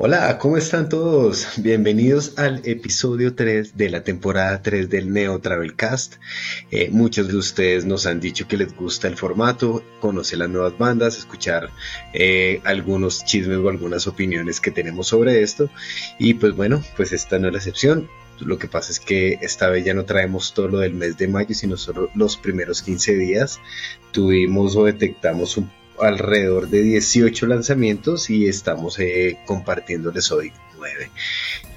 Hola, ¿cómo están todos? Bienvenidos al episodio 3 de la temporada 3 del Neo Travel Cast. Eh, muchos de ustedes nos han dicho que les gusta el formato, conocer las nuevas bandas, escuchar eh, algunos chismes o algunas opiniones que tenemos sobre esto. Y pues bueno, pues esta no es la excepción. Lo que pasa es que esta vez ya no traemos todo lo del mes de mayo, sino solo los primeros 15 días. Tuvimos o detectamos un alrededor de 18 lanzamientos y estamos eh, compartiéndoles hoy 9.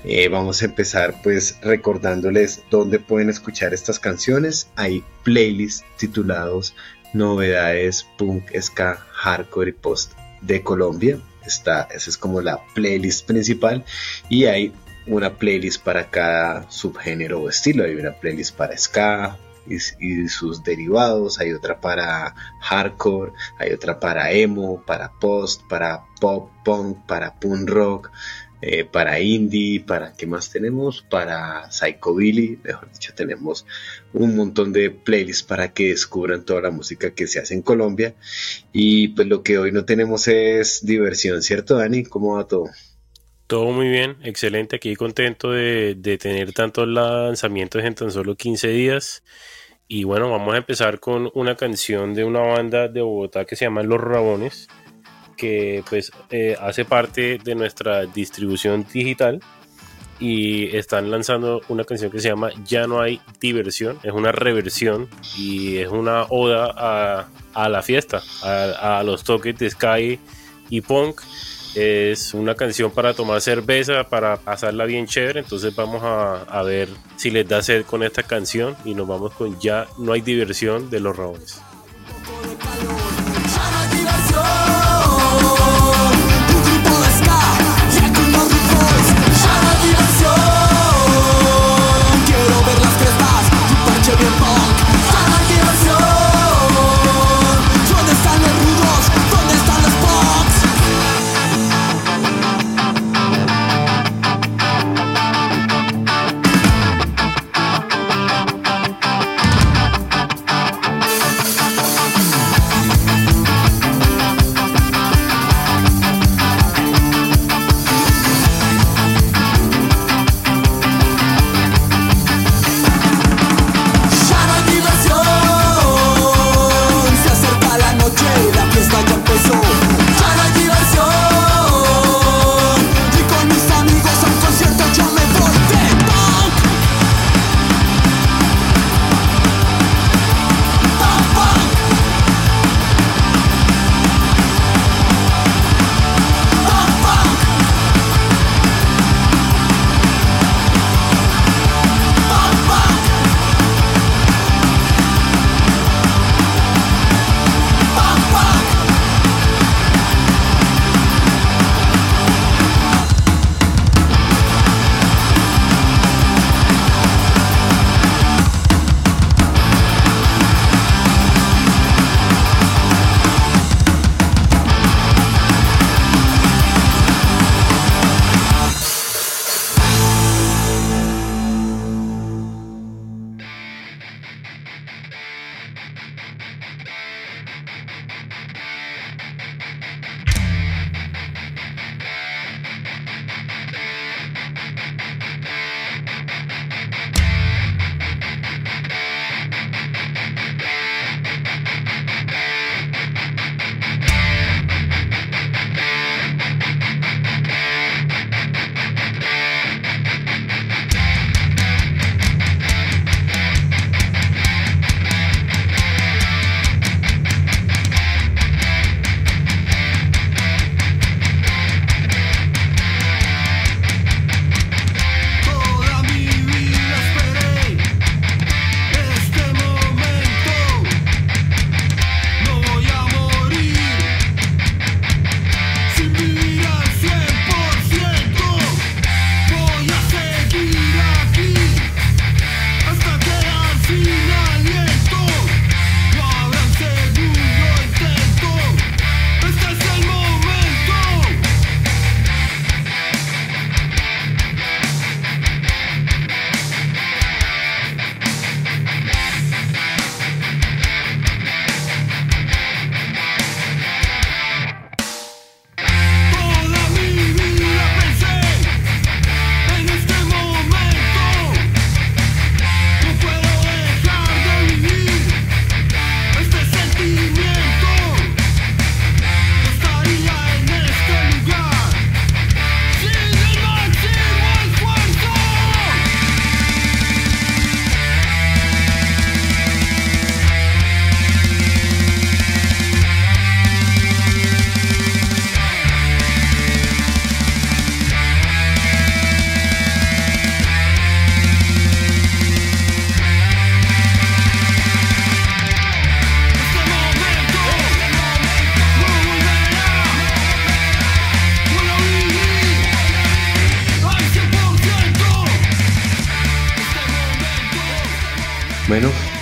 Eh, vamos a empezar pues recordándoles dónde pueden escuchar estas canciones. Hay playlists titulados Novedades Punk, Ska, Hardcore y Post de Colombia. Está, esa es como la playlist principal y hay una playlist para cada subgénero o estilo. Hay una playlist para ska, y, sus derivados, hay otra para hardcore, hay otra para emo, para post, para pop punk, para punk rock, eh, para indie, para qué más tenemos, para psychobilly, mejor dicho, tenemos un montón de playlists para que descubran toda la música que se hace en Colombia. Y pues lo que hoy no tenemos es diversión, ¿cierto, Dani? ¿Cómo va todo? Todo muy bien, excelente. Aquí contento de, de, tener tantos lanzamientos en tan solo 15 días. Y bueno, vamos a empezar con una canción de una banda de Bogotá que se llama Los Rabones, que pues eh, hace parte de nuestra distribución digital y están lanzando una canción que se llama Ya no hay diversión, es una reversión y es una oda a, a la fiesta, a, a los toques de Sky y Punk es una canción para tomar cerveza, para pasarla bien chévere. Entonces vamos a, ver si les da sed con esta canción y nos vamos con Ya no hay diversión de los Rabones.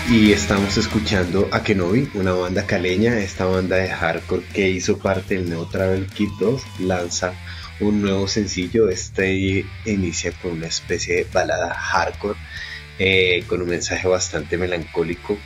Y estamos escuchando a Kenobi, una banda caleña, esta banda de hardcore que hizo parte del Neo Travel Kit 2, lanza un nuevo sencillo, este inicia con una especie de balada hardcore, eh, con un mensaje bastante melancólico,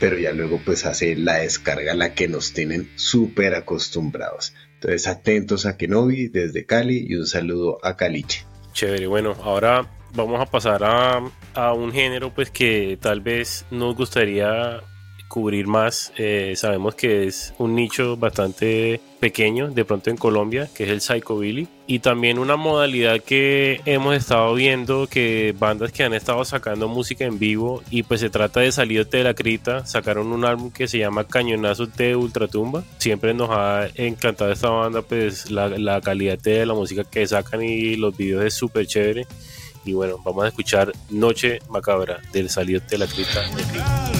pero ya luego pues hace la descarga la que nos tienen súper acostumbrados. Entonces atentos a Kenobi desde Cali y un saludo a Caliche. Chévere, bueno, ahora vamos a pasar a, un género pues que tal vez nos gustaría cubrir más. Eh, sabemos que es un nicho bastante pequeño, de pronto en Colombia, que es el psychobilly. Y también una modalidad que hemos estado viendo que bandas que han estado sacando música en vivo y pues se trata de Salirte de la Crita, sacaron un álbum que se llama Cañonazos de Ultratumba. Siempre nos ha encantado esta banda, pues la, la calidad de la música que sacan y los videos es súper chévere. Y bueno, vamos a escuchar Noche Macabra del Salir de la Crista de Click.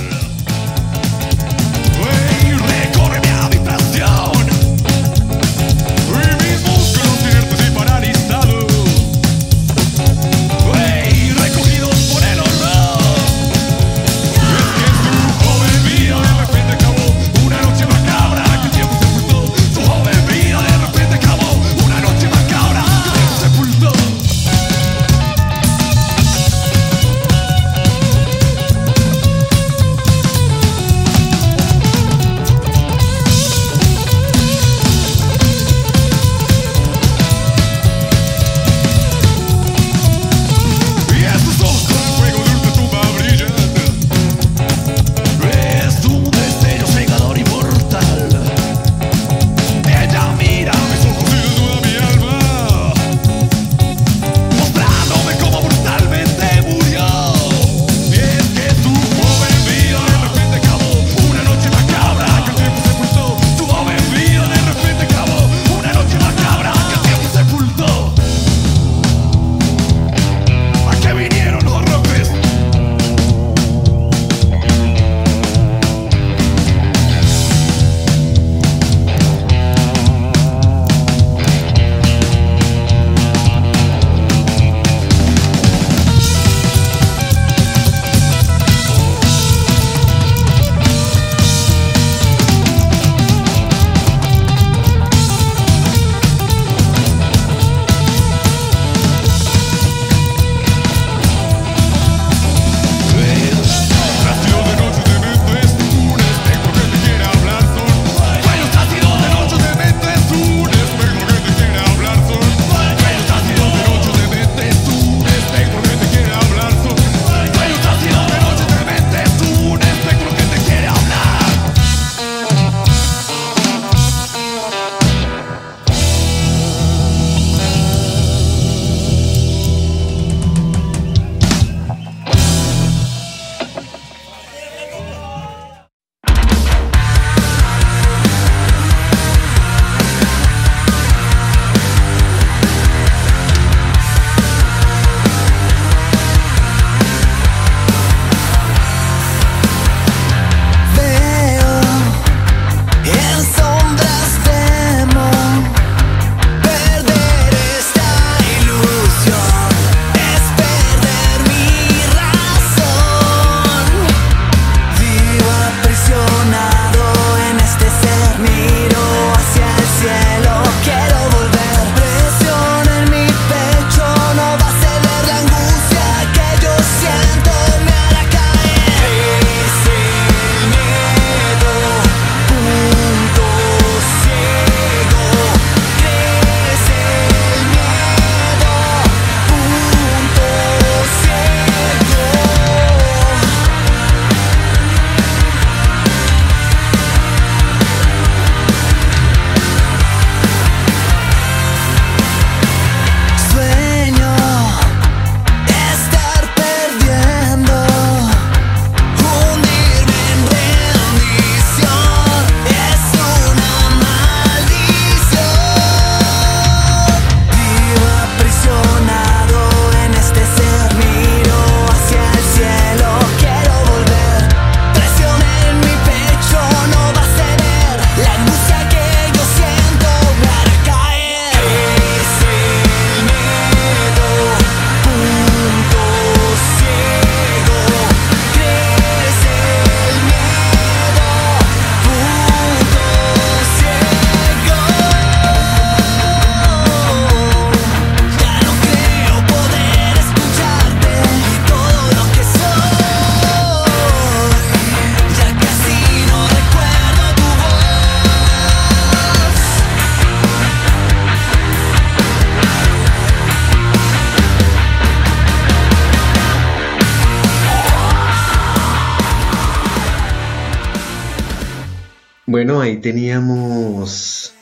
Bueno, ahí teníamos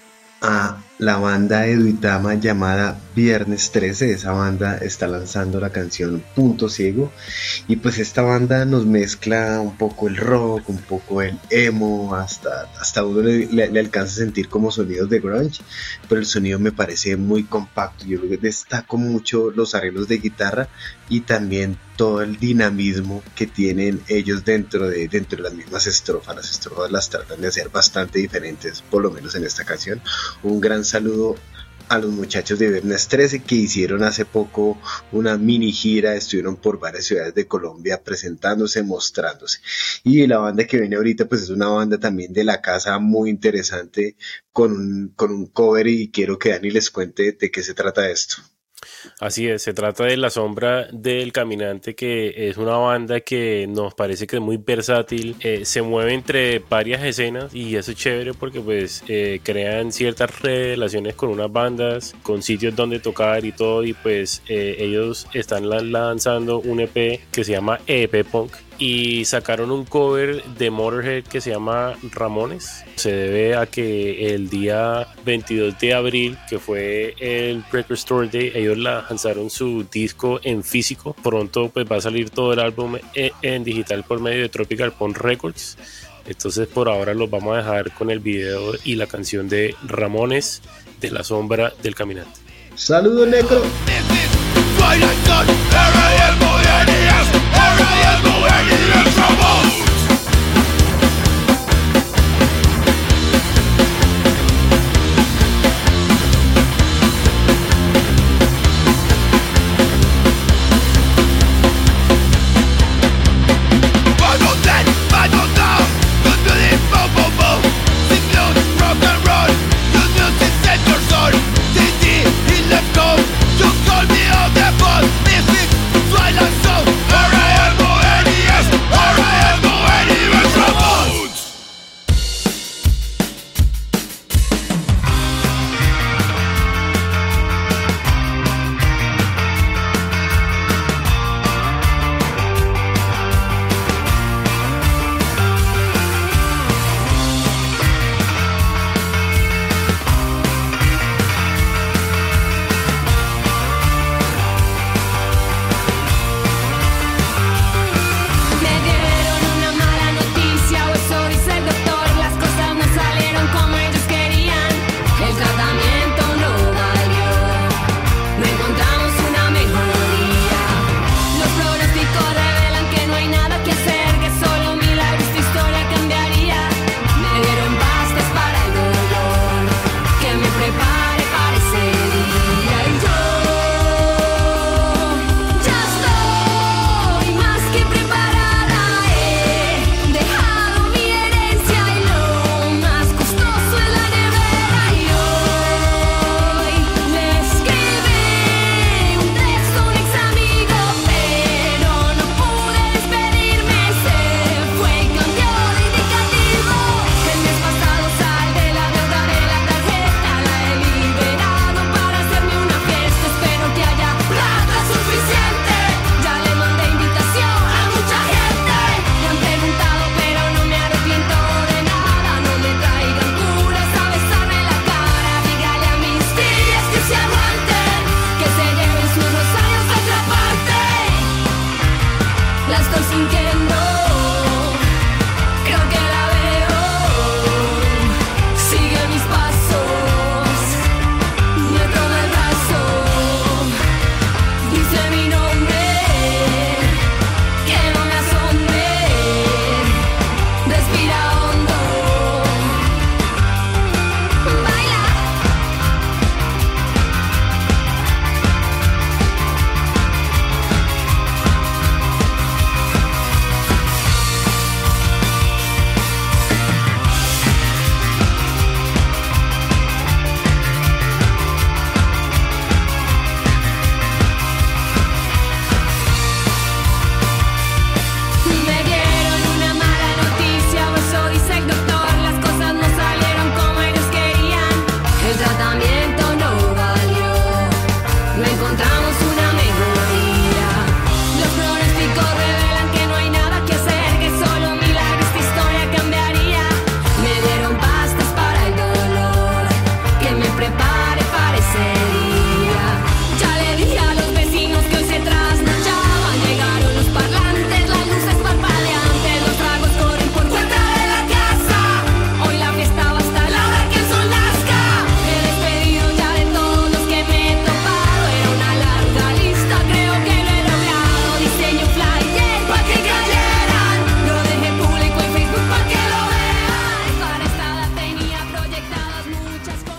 a la banda de llamada Viernes 13. Esa banda está lanzando la canción Punto Ciego. Y pues esta banda nos mezcla un poco el rock, un poco el emo, hasta, hasta uno le, alcanza a sentir como sonidos de grunge. Pero el sonido me parece muy compacto. Yo destaco mucho los arreglos de guitarra y también todo el dinamismo que tienen ellos dentro de, dentro de las mismas estrofas. Las estrofas las tratan de hacer bastante diferentes, por lo menos en esta canción. Un gran saludo a los muchachos de Viernes 13 que hicieron hace poco una mini gira, estuvieron por varias ciudades de Colombia presentándose, mostrándose. Y la banda que viene ahorita pues es una banda también de la casa muy interesante con un, con un cover y quiero que Dani les cuente de qué se trata esto. Así es, se trata de La Sombra del Caminante, que es una banda que nos parece que es muy versátil, eh, se mueve entre varias escenas y eso es chévere porque pues eh, crean ciertas relaciones con unas bandas, con sitios donde tocar y todo y pues eh, ellos están lanzando un EP que se llama EP Punk y sacaron un cover de Motorhead que se llama Ramones. Se debe a que el día 22 de abril, que fue el Record Store Day, ellos lanzaron su disco en físico. Pronto pues va a salir todo el álbum e, en digital por medio de Tropical Pond Records. Entonces por ahora los vamos a dejar con el video y la canción de Ramones de la sombra del caminante. Saludos Necro. Alright,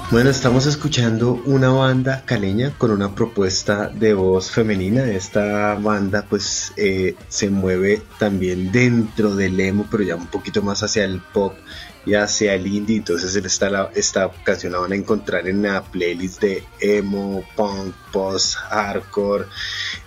Bueno, estamos escuchando una banda caleña con una propuesta de voz femenina. Esta banda pues eh, se mueve también dentro del emo, pero ya un poquito más hacia el pop y hacia el indie. Entonces esta, esta canción la van a encontrar en la playlist de emo, punk, post, hardcore.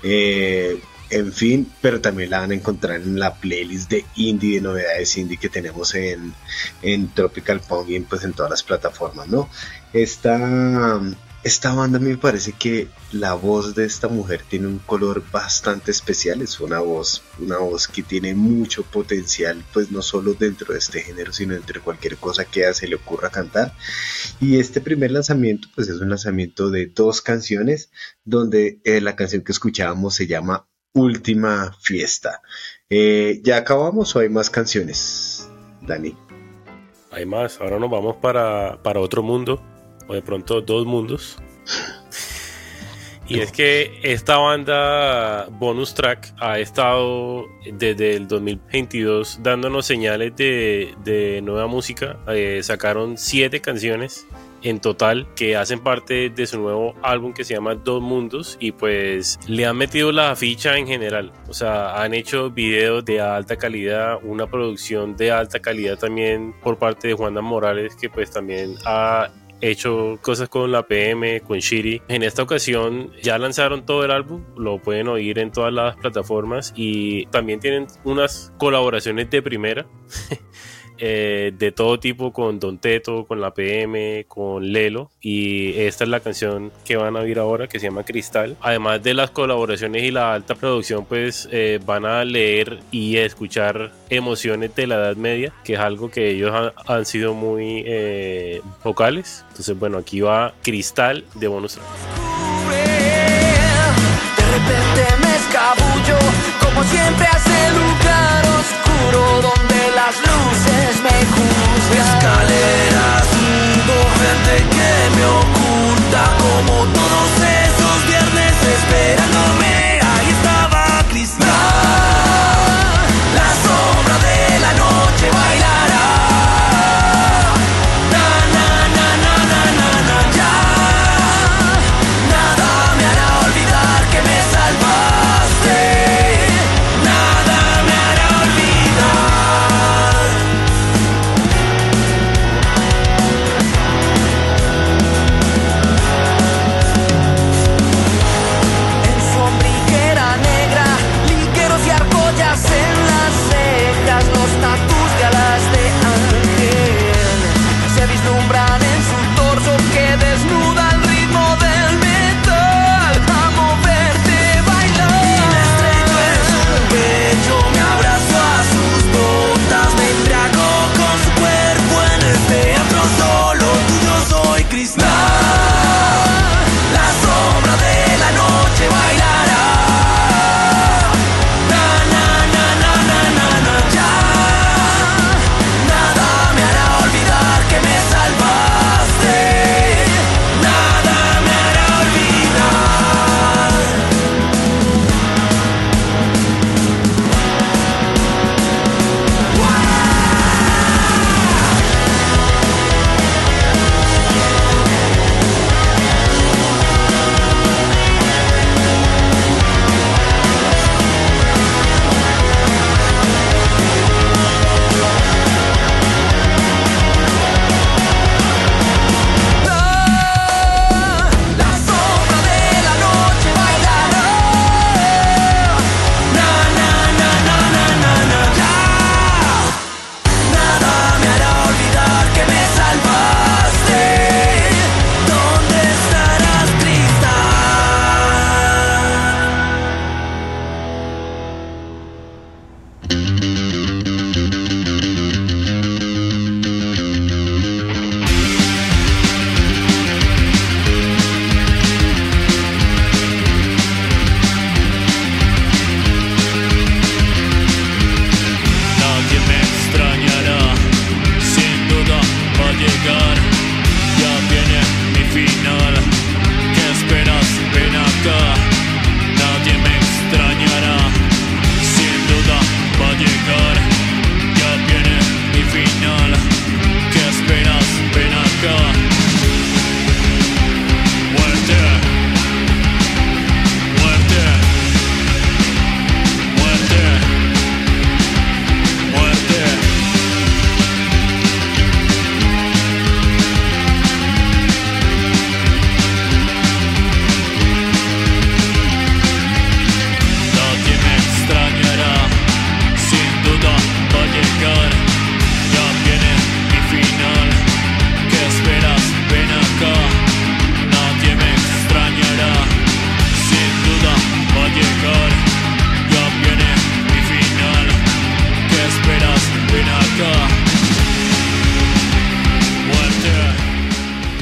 Eh, en fin, pero también la van a encontrar en la playlist de indie, de novedades indie que tenemos en, en Tropical Punk y en, pues en todas las plataformas, ¿no? Esta, esta banda me parece que la voz de esta mujer tiene un color bastante especial, es una voz, una voz que tiene mucho potencial, pues no solo dentro de este género, sino entre cualquier cosa que se le ocurra cantar. Y este primer lanzamiento, pues es un lanzamiento de dos canciones, donde eh, la canción que escuchábamos se llama última fiesta. Eh, ¿Ya acabamos o hay más canciones, Dani? Hay más, ahora nos vamos para, para otro mundo, o de pronto dos mundos. Y es que esta banda Bonus Track ha estado desde el 2022 dándonos señales de, de nueva música. Eh, sacaron siete canciones en total que hacen parte de su nuevo álbum que se llama Dos Mundos y pues le han metido la ficha en general. O sea, han hecho videos de alta calidad, una producción de alta calidad también por parte de Juana Morales que pues también ha hecho cosas con la PM, con Shiri. En esta ocasión ya lanzaron todo el álbum, lo pueden oír en todas las plataformas y también tienen unas colaboraciones de primera. Eh, de todo tipo con Don Teto, con la PM, con Lelo. Y esta es la canción que van a oír ahora que se llama Cristal. Además de las colaboraciones y la alta producción, pues eh, van a leer y escuchar emociones de la Edad Media, que es algo que ellos han, sido muy eh, vocales. Entonces, bueno, aquí va Cristal de Bonus repente me escabullo, como siempre hace oscuro donde las luces. Escaleras, hubo gente que me oculta como todos esos viernes esperándome.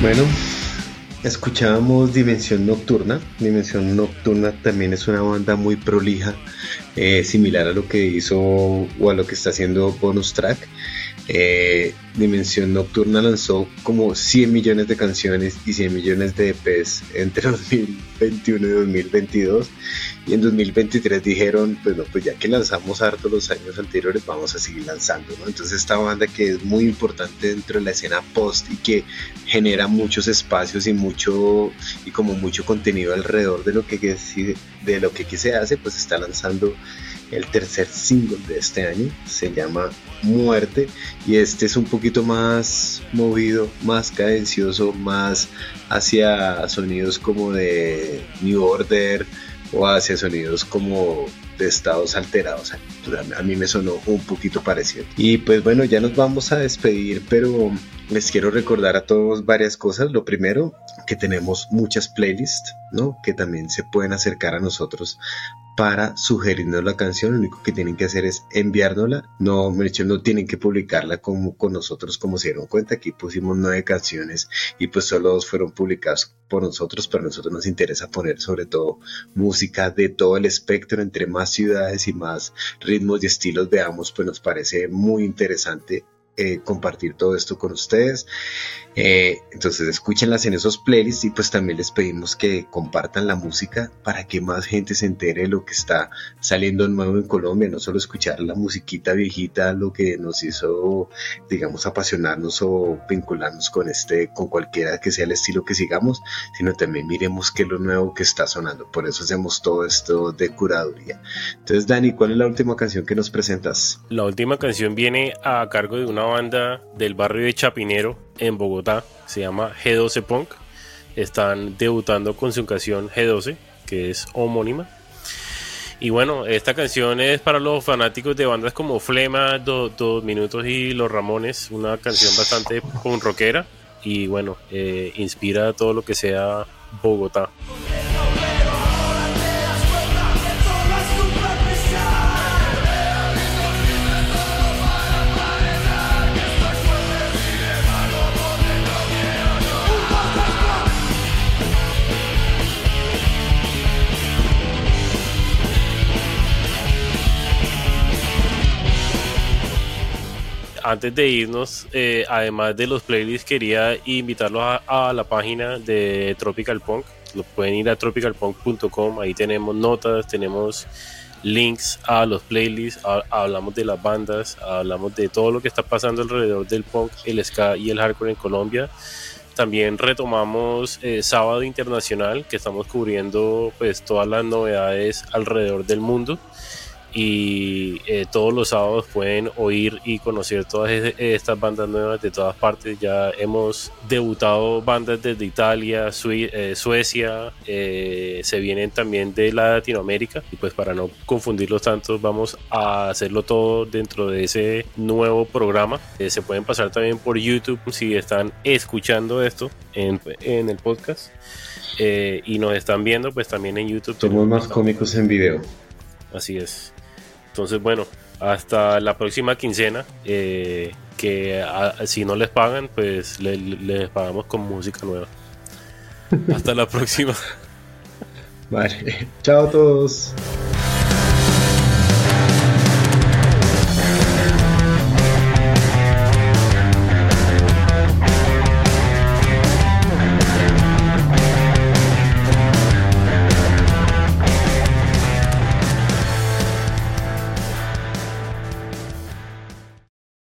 Bueno, escuchábamos Dimensión Nocturna. Dimensión Nocturna también es una banda muy prolija, eh, similar a lo que hizo o a lo que está haciendo Bonus Track. Eh, Dimensión Nocturna lanzó como 100 millones de canciones y 100 millones de EPs entre 2021 y 2022 y en 2023 dijeron pues no pues ya que lanzamos harto los años anteriores vamos a seguir lanzando entonces esta banda que es muy importante dentro de la escena post y que genera muchos espacios y mucho y como mucho contenido alrededor de lo que de lo que aquí se hace pues está lanzando el tercer single de este año se llama Muerte y este es un poquito más movido, más cadencioso, más hacia sonidos como de New Order o hacia sonidos como de estados alterados. A mí me sonó un poquito parecido. Y pues bueno, ya nos vamos a despedir, pero les quiero recordar a todos varias cosas. Lo primero, que tenemos muchas playlists, ¿no? Que también se pueden acercar a nosotros para sugerirnos la canción. Lo único que tienen que hacer es enviárnosla. No, no tienen que publicarla como con nosotros, como se dieron cuenta. Aquí pusimos nueve canciones y pues solo dos fueron publicadas por nosotros, pero a nosotros nos interesa poner sobre todo música de todo el espectro, entre más ciudades y más ritmos y estilos veamos, pues nos parece muy interesante eh, compartir todo esto con ustedes. Eh, entonces escúchenlas en esos playlists y pues también les pedimos que compartan la música para que más gente se entere de lo que está saliendo nuevo en Colombia, no solo escuchar la musiquita viejita, lo que nos hizo, digamos, apasionarnos o vincularnos con este, con cualquiera que sea el estilo que sigamos, sino también miremos qué es lo nuevo que está sonando. Por eso hacemos todo esto de curaduría. Entonces, Dani, ¿cuál es la última canción que nos presentas? La última canción viene a cargo de una banda del barrio de Chapinero en Bogotá, se llama G12 Punk. Están debutando con su canción G12, que es homónima. Y bueno, esta canción es para los fanáticos de bandas como Flema, Dos Minutos y Los Ramones, una canción bastante punk rockera y bueno, eh, inspira todo lo que sea Bogotá. Antes de irnos, eh, además de los playlists, quería invitarlos a, la página de Tropical Punk. Lo pueden ir a tropicalpunk.com, ahí tenemos notas, tenemos links a los playlists, hablamos de las bandas, hablamos de todo lo que está pasando alrededor del punk, el ska y el hardcore en Colombia. También retomamos eh, Sábado Internacional, que estamos cubriendo pues todas las novedades alrededor del mundo y eh, todos los sábados pueden oír y conocer todas estas bandas nuevas de todas partes. Ya hemos debutado bandas desde Italia, eh, Suecia, eh, se vienen también de la Latinoamérica y pues para no confundirlos tanto vamos a hacerlo todo dentro de ese nuevo programa. se pueden pasar también por YouTube si están escuchando esto en, en el podcast y nos están viendo pues también en YouTube. Somos más cómicos en video. Así es. Entonces, bueno, hasta la próxima quincena, eh, que si no les pagan, pues les pagamos con música nueva. Hasta la próxima. Vale, chao a todos.